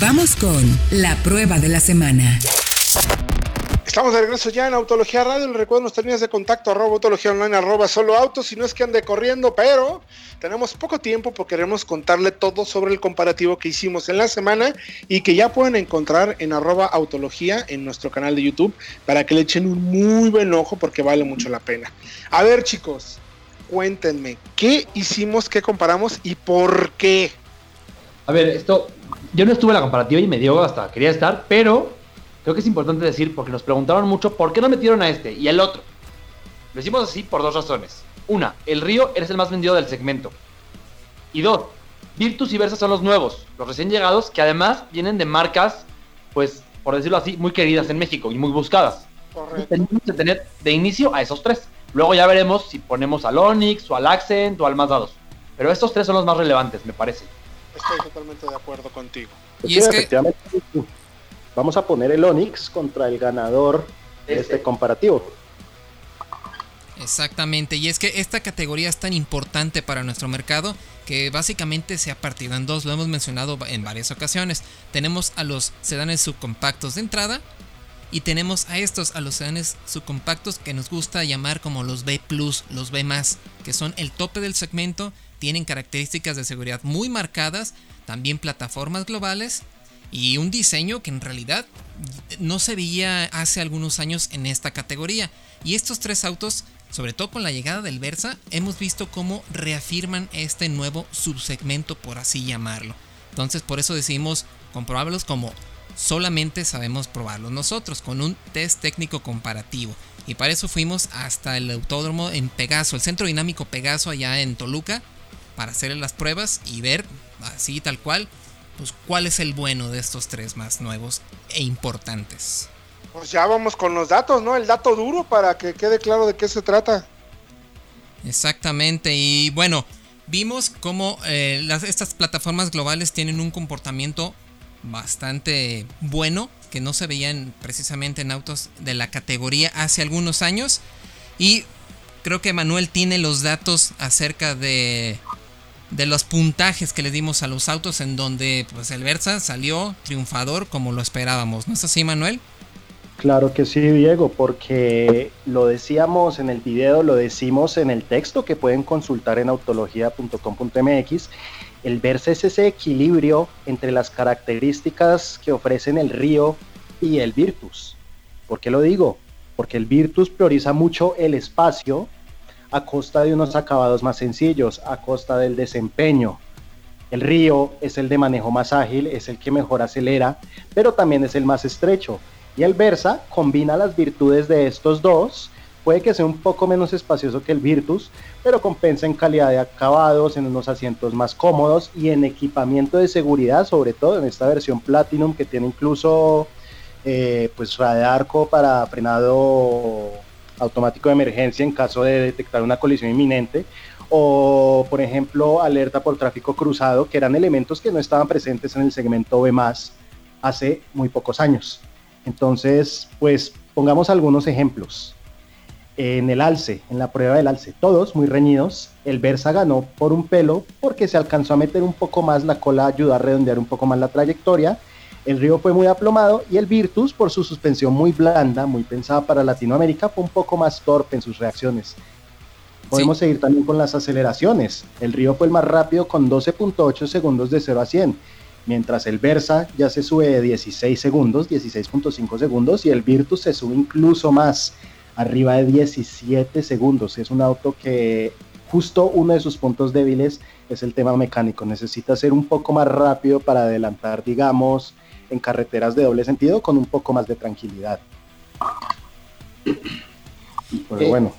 Vamos con la prueba de la semana. Estamos de regreso ya en Autología Radio. Les recuerdo nuestras líneas de contacto arroba autología online arroba solo autos. Si no es que ande corriendo, pero tenemos poco tiempo porque queremos contarle todo sobre el comparativo que hicimos en la semana y que ya pueden encontrar en arroba autología en nuestro canal de YouTube para que le echen un muy buen ojo porque vale mucho la pena. A ver chicos, cuéntenme, ¿qué hicimos, qué comparamos y por qué? A ver, esto, yo no estuve en la comparativa y me dio hasta, quería estar, pero creo que es importante decir, porque nos preguntaron mucho, ¿por qué no metieron a este y el otro? Lo hicimos así por dos razones. Una, el Río eres el más vendido del segmento. Y dos, Virtus y Versa son los nuevos, los recién llegados, que además vienen de marcas, pues, por decirlo así, muy queridas en México y muy buscadas. Correcto. Tenemos que tener de inicio a esos tres. Luego ya veremos si ponemos al Onix o al Accent o al Mazda 2. Pero estos tres son los más relevantes, me parece. Estoy totalmente de acuerdo contigo. Y es que vamos a poner el Onix contra el ganador de este, este comparativo. Exactamente, y es que esta categoría es tan importante para nuestro mercado que básicamente se ha partido en dos, lo hemos mencionado en varias ocasiones. Tenemos a los sedanes subcompactos de entrada y tenemos a estos, a los sedanes subcompactos que nos gusta llamar como los B ⁇ los B ⁇ que son el tope del segmento, tienen características de seguridad muy marcadas, también plataformas globales y un diseño que en realidad no se veía hace algunos años en esta categoría. Y estos tres autos, sobre todo con la llegada del Versa, hemos visto cómo reafirman este nuevo subsegmento, por así llamarlo. Entonces por eso decidimos comprobarlos como solamente sabemos probarlos nosotros, con un test técnico comparativo. Y para eso fuimos hasta el autódromo en Pegaso, el centro dinámico Pegaso allá en Toluca, para hacerle las pruebas y ver así tal cual pues, cuál es el bueno de estos tres más nuevos e importantes. Pues ya vamos con los datos, ¿no? El dato duro para que quede claro de qué se trata. Exactamente, y bueno, vimos cómo eh, estas plataformas globales tienen un comportamiento bastante bueno que no se veían precisamente en autos de la categoría hace algunos años. Y creo que Manuel tiene los datos acerca de de los puntajes que le dimos a los autos en donde pues el Versa salió triunfador como lo esperábamos. ¿No es así, Manuel? Claro que sí, Diego, porque lo decíamos en el video, lo decimos en el texto que pueden consultar en autología.com.mx. El Versa es ese equilibrio entre las características que ofrecen el Río y el Virtus. ¿Por qué lo digo? Porque el Virtus prioriza mucho el espacio a costa de unos acabados más sencillos, a costa del desempeño. El río es el de manejo más ágil, es el que mejor acelera, pero también es el más estrecho. Y el Versa combina las virtudes de estos dos. Puede que sea un poco menos espacioso que el Virtus, pero compensa en calidad de acabados, en unos asientos más cómodos y en equipamiento de seguridad, sobre todo en esta versión Platinum que tiene incluso eh, pues radar para frenado automático de emergencia en caso de detectar una colisión inminente, o por ejemplo alerta por tráfico cruzado, que eran elementos que no estaban presentes en el segmento B hace muy pocos años. Entonces, pues pongamos algunos ejemplos. En el alce, en la prueba del alce, todos muy reñidos. El Versa ganó por un pelo porque se alcanzó a meter un poco más la cola, ayudó a redondear un poco más la trayectoria el río fue muy aplomado y el Virtus, por su suspensión muy blanda, muy pensada para Latinoamérica, fue un poco más torpe en sus reacciones. Podemos seguir también con las aceleraciones. El río fue el más rápido con 12.8 segundos de 0 a 100, mientras el Versa ya se sube de 16 segundos, 16.5 segundos, y el Virtus se sube incluso más, arriba de 17 segundos. Es un auto que justo uno de sus puntos débiles es el tema mecánico. Necesita ser un poco más rápido para adelantar, digamos, en carreteras de doble sentido con un poco más de tranquilidad. Pero eh, bueno.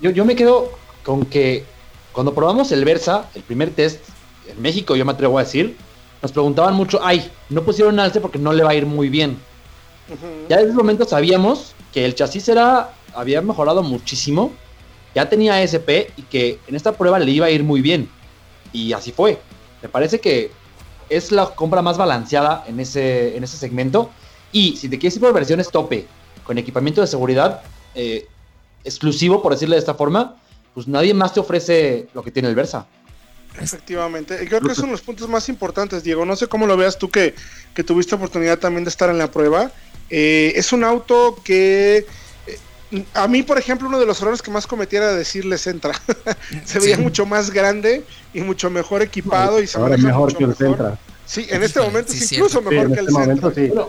yo, yo me quedo con que cuando probamos el Versa, el primer test en México, yo me atrevo a decir, nos preguntaban mucho, ay, no pusieron alce porque no le va a ir muy bien. Ya en ese momento sabíamos que el chasis era, había mejorado muchísimo, ya tenía SP y que en esta prueba le iba a ir muy bien. Y así fue. Me parece que es la compra más balanceada en ese, en ese segmento. Y si te quieres ir por versiones tope, con equipamiento de seguridad eh, exclusivo, por decirle de esta forma, pues nadie más te ofrece lo que tiene el Versa. Efectivamente, creo que son los puntos más importantes, Diego. No sé cómo lo veas tú que, que tuviste oportunidad también de estar en la prueba. Eh, es un auto que a mí, por ejemplo, uno de los errores que más cometiera era decirle Centra. se veía mucho más grande y mucho mejor equipado y se Ahora maneja mejor mucho que el mejor. Centra. Sí, en este momento Sí, es incluso Sí, mejor en que el este momento Centra. sí. Bueno,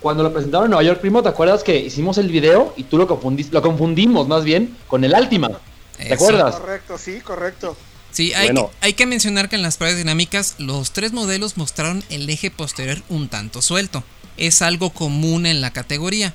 cuando lo presentaron en Nueva York, primo, ¿te acuerdas que hicimos el video y tú lo confundiste, lo confundimos más bien con el Altima? ¿Te Eso. acuerdas? Correcto, sí, correcto. Sí, hay, Bueno. que, hay que mencionar que en las pruebas dinámicas los tres modelos mostraron el eje posterior un tanto suelto. Es algo común en la categoría.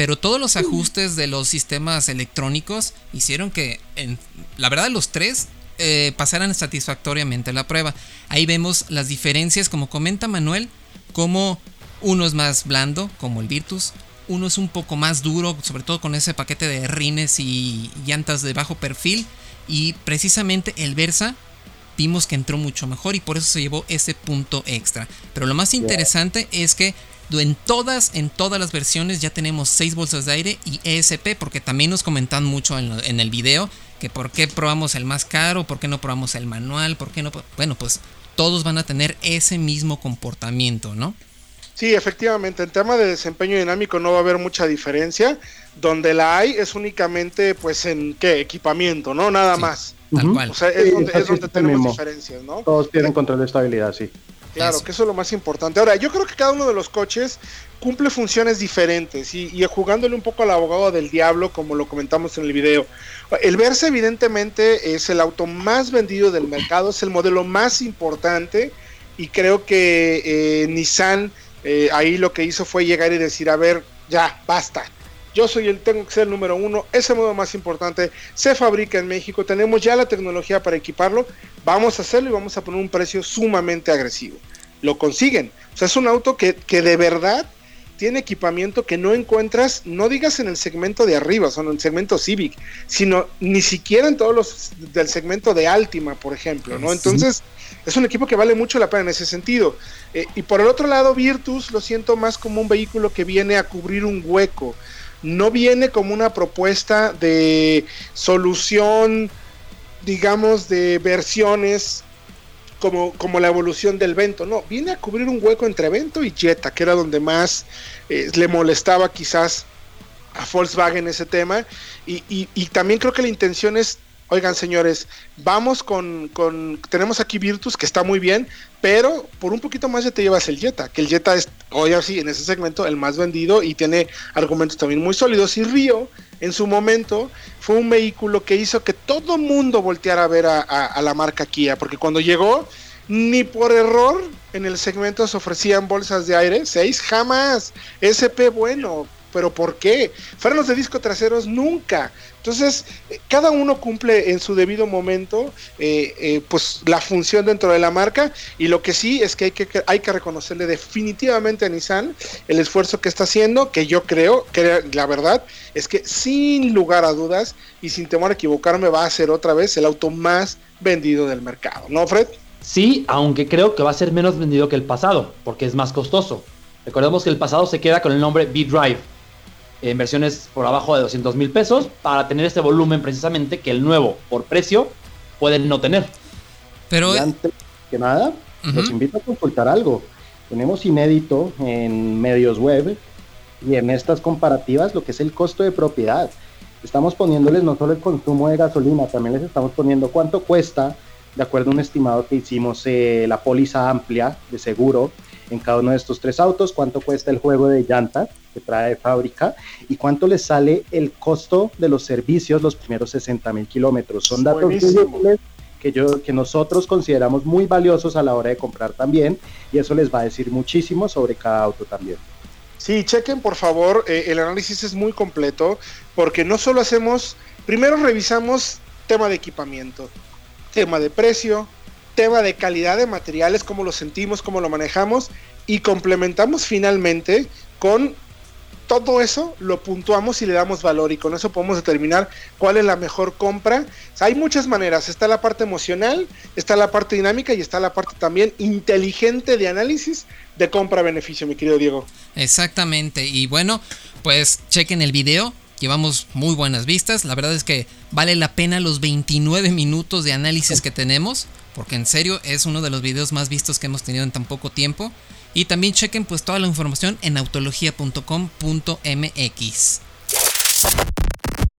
Pero todos los ajustes de los sistemas electrónicos hicieron que, en, la verdad, los tres eh, pasaran satisfactoriamente la prueba. Ahí vemos las diferencias, como comenta Manuel, como uno es más blando, como el Virtus, uno es un poco más duro, sobre todo con ese paquete de rines y llantas de bajo perfil, y precisamente el Versa vimos que entró mucho mejor y por eso se llevó ese punto extra. Pero lo más interesante es que en todas, en todas las versiones ya tenemos 6 bolsas de aire y ESP, porque también nos comentan mucho en, lo- en el video que por qué probamos el más caro, por qué no probamos el manual, por qué no... Bueno, pues todos van a tener ese mismo comportamiento, ¿no? Sí, efectivamente, en tema de desempeño dinámico no va a haber mucha diferencia. Donde la hay es únicamente, pues, en qué equipamiento, ¿no? Nada Sí. más. Tal cual. O sea, es Sí, donde, es donde tenemos mismo. diferencias, ¿no? Todos tienen control de estabilidad, sí. Claro, Eso. que eso es lo más importante. Ahora, yo creo que cada uno de los coches cumple funciones diferentes y, y jugándole un poco al abogado del diablo, como lo comentamos en el video. El Versa evidentemente es el auto más vendido del mercado, es el modelo más importante y creo que eh, Nissan eh, ahí lo que hizo fue llegar y decir, a ver, ya, basta. Yo soy el, tengo que ser el número uno, es el modelo más importante, se fabrica en México, tenemos ya la tecnología para equiparlo, vamos a hacerlo y vamos a poner un precio sumamente agresivo. Lo consiguen. O sea, es un auto que, que de verdad tiene equipamiento que no encuentras, no digas en el segmento de arriba, o sea, en el segmento Civic, sino ni siquiera en todos los del segmento de Altima, por ejemplo, ¿no? Entonces, es un equipo que vale mucho la pena en ese sentido. Eh, y por el otro lado, Virtus lo siento más como un vehículo que viene a cubrir un hueco. No viene como una propuesta de solución, digamos, de versiones como, como la evolución del Vento. No, viene a cubrir un hueco entre Vento y Jetta, que era donde más eh, le molestaba quizás a Volkswagen ese tema. Y, y- y también creo que la intención es, oigan señores, vamos con, con, tenemos aquí Virtus, que está muy bien, pero por un poquito más ya te llevas el Jetta, que el Jetta es, hoy así, en ese segmento, el más vendido y tiene argumentos también muy sólidos. Y Río, en su momento, fue un vehículo que hizo que todo mundo volteara a ver a, la marca Kia, porque cuando llegó, ni por error en el segmento se ofrecían bolsas de aire, 6 jamás, SP bueno, pero ¿por qué? Frenos de disco traseros nunca. Entonces, eh, cada uno cumple en su debido momento eh, eh, pues la función dentro de la marca y lo que sí es que hay que, hay que reconocerle definitivamente a Nissan el esfuerzo que está haciendo, que yo creo, que la verdad es que sin lugar a dudas y sin temor a equivocarme va a ser otra vez el auto más vendido del mercado, ¿no, Fred? Sí, aunque creo que va a ser menos vendido que el pasado, porque es más costoso. Recordemos que el pasado se queda con el nombre B-Drive, en versiones por abajo de 200 mil pesos, para tener este volumen precisamente que el nuevo, por precio, puede no tener. Pero Y antes que nada, los Ujú. invito a consultar algo. Tenemos inédito en medios web y en estas comparativas lo que es el costo de propiedad. Estamos poniéndoles no solo el consumo de gasolina, también les estamos poniendo cuánto cuesta, de acuerdo a un estimado que hicimos, eh, la póliza amplia de seguro en cada uno de estos tres autos, cuánto cuesta el juego de llantas que trae de fábrica y cuánto les sale el costo de los servicios los primeros 60 mil kilómetros. Son datos que, yo, que nosotros consideramos muy valiosos a la hora de comprar también y eso les va a decir muchísimo sobre cada auto también. Sí, chequen por favor, eh, el análisis es muy completo porque no solo hacemos, primero revisamos tema de equipamiento, tema de precio, tema de calidad de materiales, cómo lo sentimos, cómo lo manejamos y complementamos finalmente con todo eso, lo puntuamos y le damos valor y con eso podemos determinar cuál es la mejor compra. Hay muchas maneras, está la parte emocional, está la parte dinámica y está la parte también inteligente de análisis de compra-beneficio, mi querido Diego. Exactamente. Y bueno, pues chequen el video. Llevamos muy buenas vistas. La verdad es que vale la pena los 29 minutos de análisis que tenemos. porque en serio es uno de los videos más vistos que hemos tenido en tan poco tiempo. Y también chequen pues toda la información en autología.com.mx.